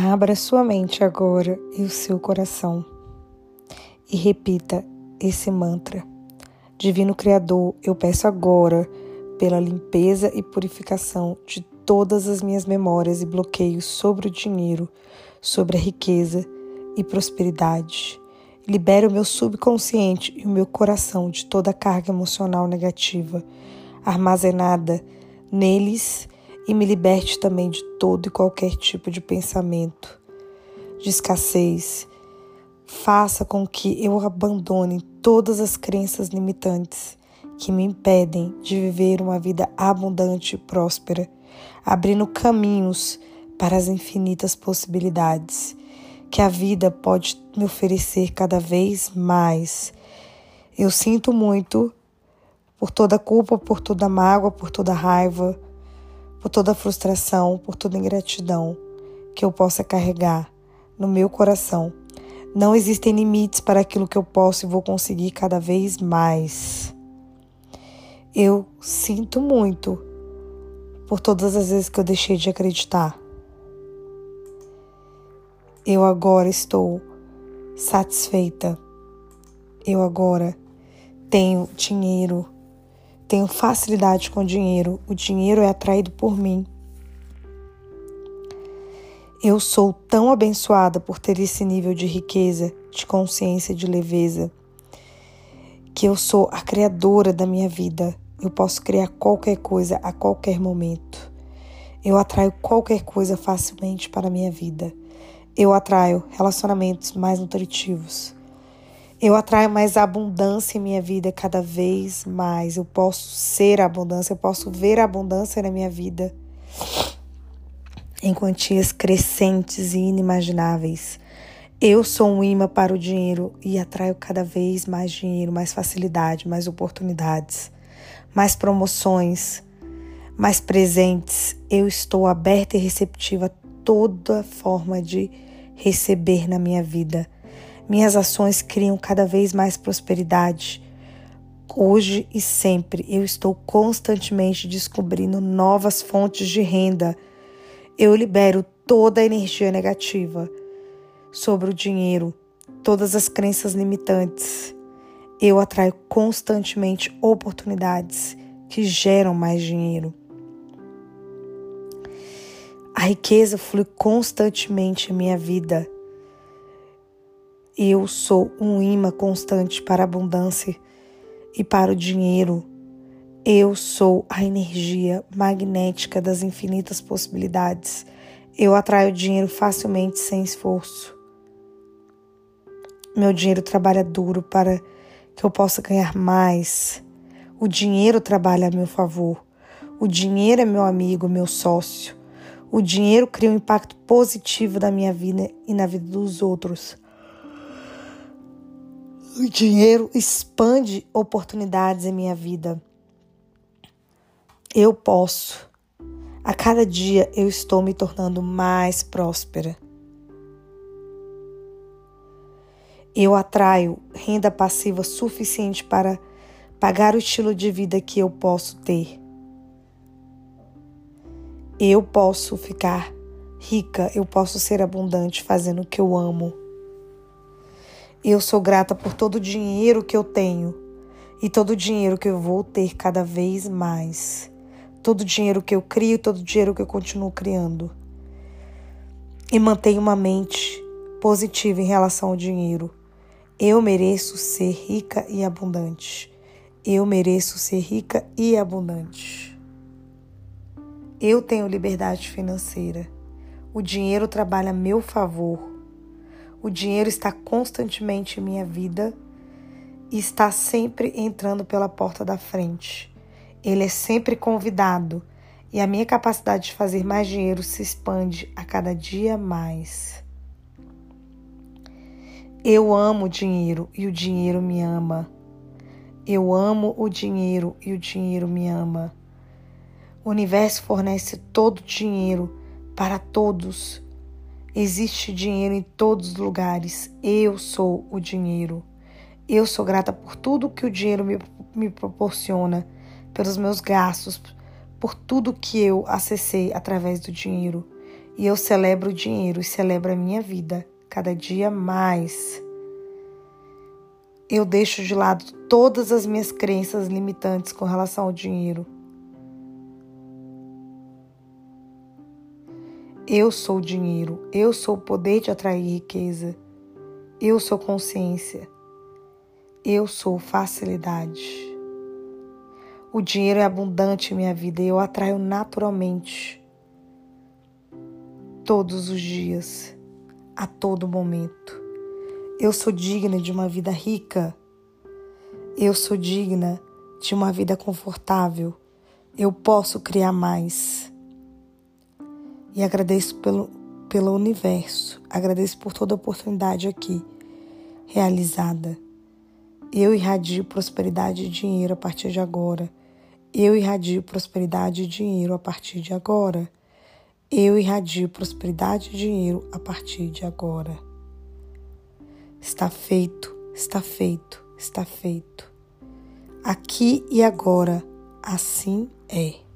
Abra sua mente agora e o seu coração e repita esse mantra. Divino Criador, eu peço agora pela limpeza e purificação de todas as minhas memórias e bloqueios sobre o dinheiro, sobre a riqueza e prosperidade. Libere o meu subconsciente e o meu coração de toda a carga emocional negativa armazenada neles e me liberte também de todo e qualquer tipo de pensamento de escassez. Faça com que eu abandone todas as crenças limitantes que me impedem de viver uma vida abundante e próspera, abrindo caminhos para as infinitas possibilidades que a vida pode me oferecer cada vez mais. Eu sinto muito por toda culpa, por toda mágoa, por toda raiva, por toda frustração, por toda ingratidão que eu possa carregar no meu coração. Não existem limites para aquilo que eu posso e vou conseguir cada vez mais. Eu sinto muito por todas as vezes que eu deixei de acreditar. Eu agora estou satisfeita. Eu agora tenho dinheiro tenho facilidade com o dinheiro, o dinheiro é atraído por mim. Eu sou tão abençoada por ter esse nível de riqueza, de consciência, de leveza, que eu sou a criadora da minha vida. Eu posso criar qualquer coisa a qualquer momento. Eu atraio qualquer coisa facilmente para a minha vida. Eu atraio relacionamentos mais nutritivos. Eu atraio mais abundância em minha vida cada vez mais. Eu posso ser abundância, eu posso ver abundância na minha vida em quantias crescentes e inimagináveis. Eu sou um imã para o dinheiro e atraio cada vez mais dinheiro, mais facilidade, mais oportunidades, mais promoções, mais presentes. Eu estou aberta e receptiva a toda forma de receber na minha vida minhas ações criam cada vez mais prosperidade. Hoje e sempre eu estou constantemente descobrindo novas fontes de renda. Eu libero toda a energia negativa sobre o dinheiro, todas as crenças limitantes. Eu atraio constantemente oportunidades que geram mais dinheiro. A riqueza flui constantemente em minha vida. Eu sou um imã constante para a abundância e para o dinheiro. Eu sou a energia magnética das infinitas possibilidades. Eu atraio dinheiro facilmente sem esforço. Meu dinheiro trabalha duro para que eu possa ganhar mais. O dinheiro trabalha a meu favor. O dinheiro é meu amigo, meu sócio. O dinheiro cria um impacto positivo na minha vida e na vida dos outros. O dinheiro expande oportunidades em minha vida. Eu posso. A cada dia eu estou me tornando mais próspera. Eu atraio renda passiva suficiente para pagar o estilo de vida que eu posso ter. Eu posso ficar rica, eu posso ser abundante fazendo o que eu amo. Eu sou grata por todo o dinheiro que eu tenho e todo o dinheiro que eu vou ter cada vez mais. Todo o dinheiro que eu crio, todo o dinheiro que eu continuo criando. E mantenho uma mente positiva em relação ao dinheiro. Eu mereço ser rica e abundante. Eu mereço ser rica e abundante. Eu tenho liberdade financeira. O dinheiro trabalha a meu favor. O dinheiro está constantemente em minha vida e está sempre entrando pela porta da frente. Ele é sempre convidado e a minha capacidade de fazer mais dinheiro se expande a cada dia mais. Eu amo o dinheiro e o dinheiro me ama. Eu amo o dinheiro e o dinheiro me ama. O universo fornece todo o dinheiro para todos Existe dinheiro em todos os lugares. Eu sou o dinheiro. Eu sou grata por tudo que o dinheiro me, me proporciona, pelos meus gastos, por tudo que eu acessei através do dinheiro. E eu celebro o dinheiro e celebro a minha vida cada dia mais. Eu deixo de lado todas as minhas crenças limitantes com relação ao dinheiro. Eu sou o dinheiro, eu sou o poder de atrair riqueza, eu sou consciência, eu sou facilidade. O dinheiro é abundante em minha vida e eu atraio naturalmente todos os dias, a todo momento. Eu sou digna de uma vida rica. Eu sou digna de uma vida confortável. Eu posso criar mais. E agradeço pelo, pelo universo, agradeço por toda a oportunidade aqui realizada. Eu irradio prosperidade e dinheiro a partir de agora. Eu irradio prosperidade e dinheiro a partir de agora. Eu irradio prosperidade e dinheiro a partir de agora. Está feito, está feito, está feito. Aqui e agora, assim é.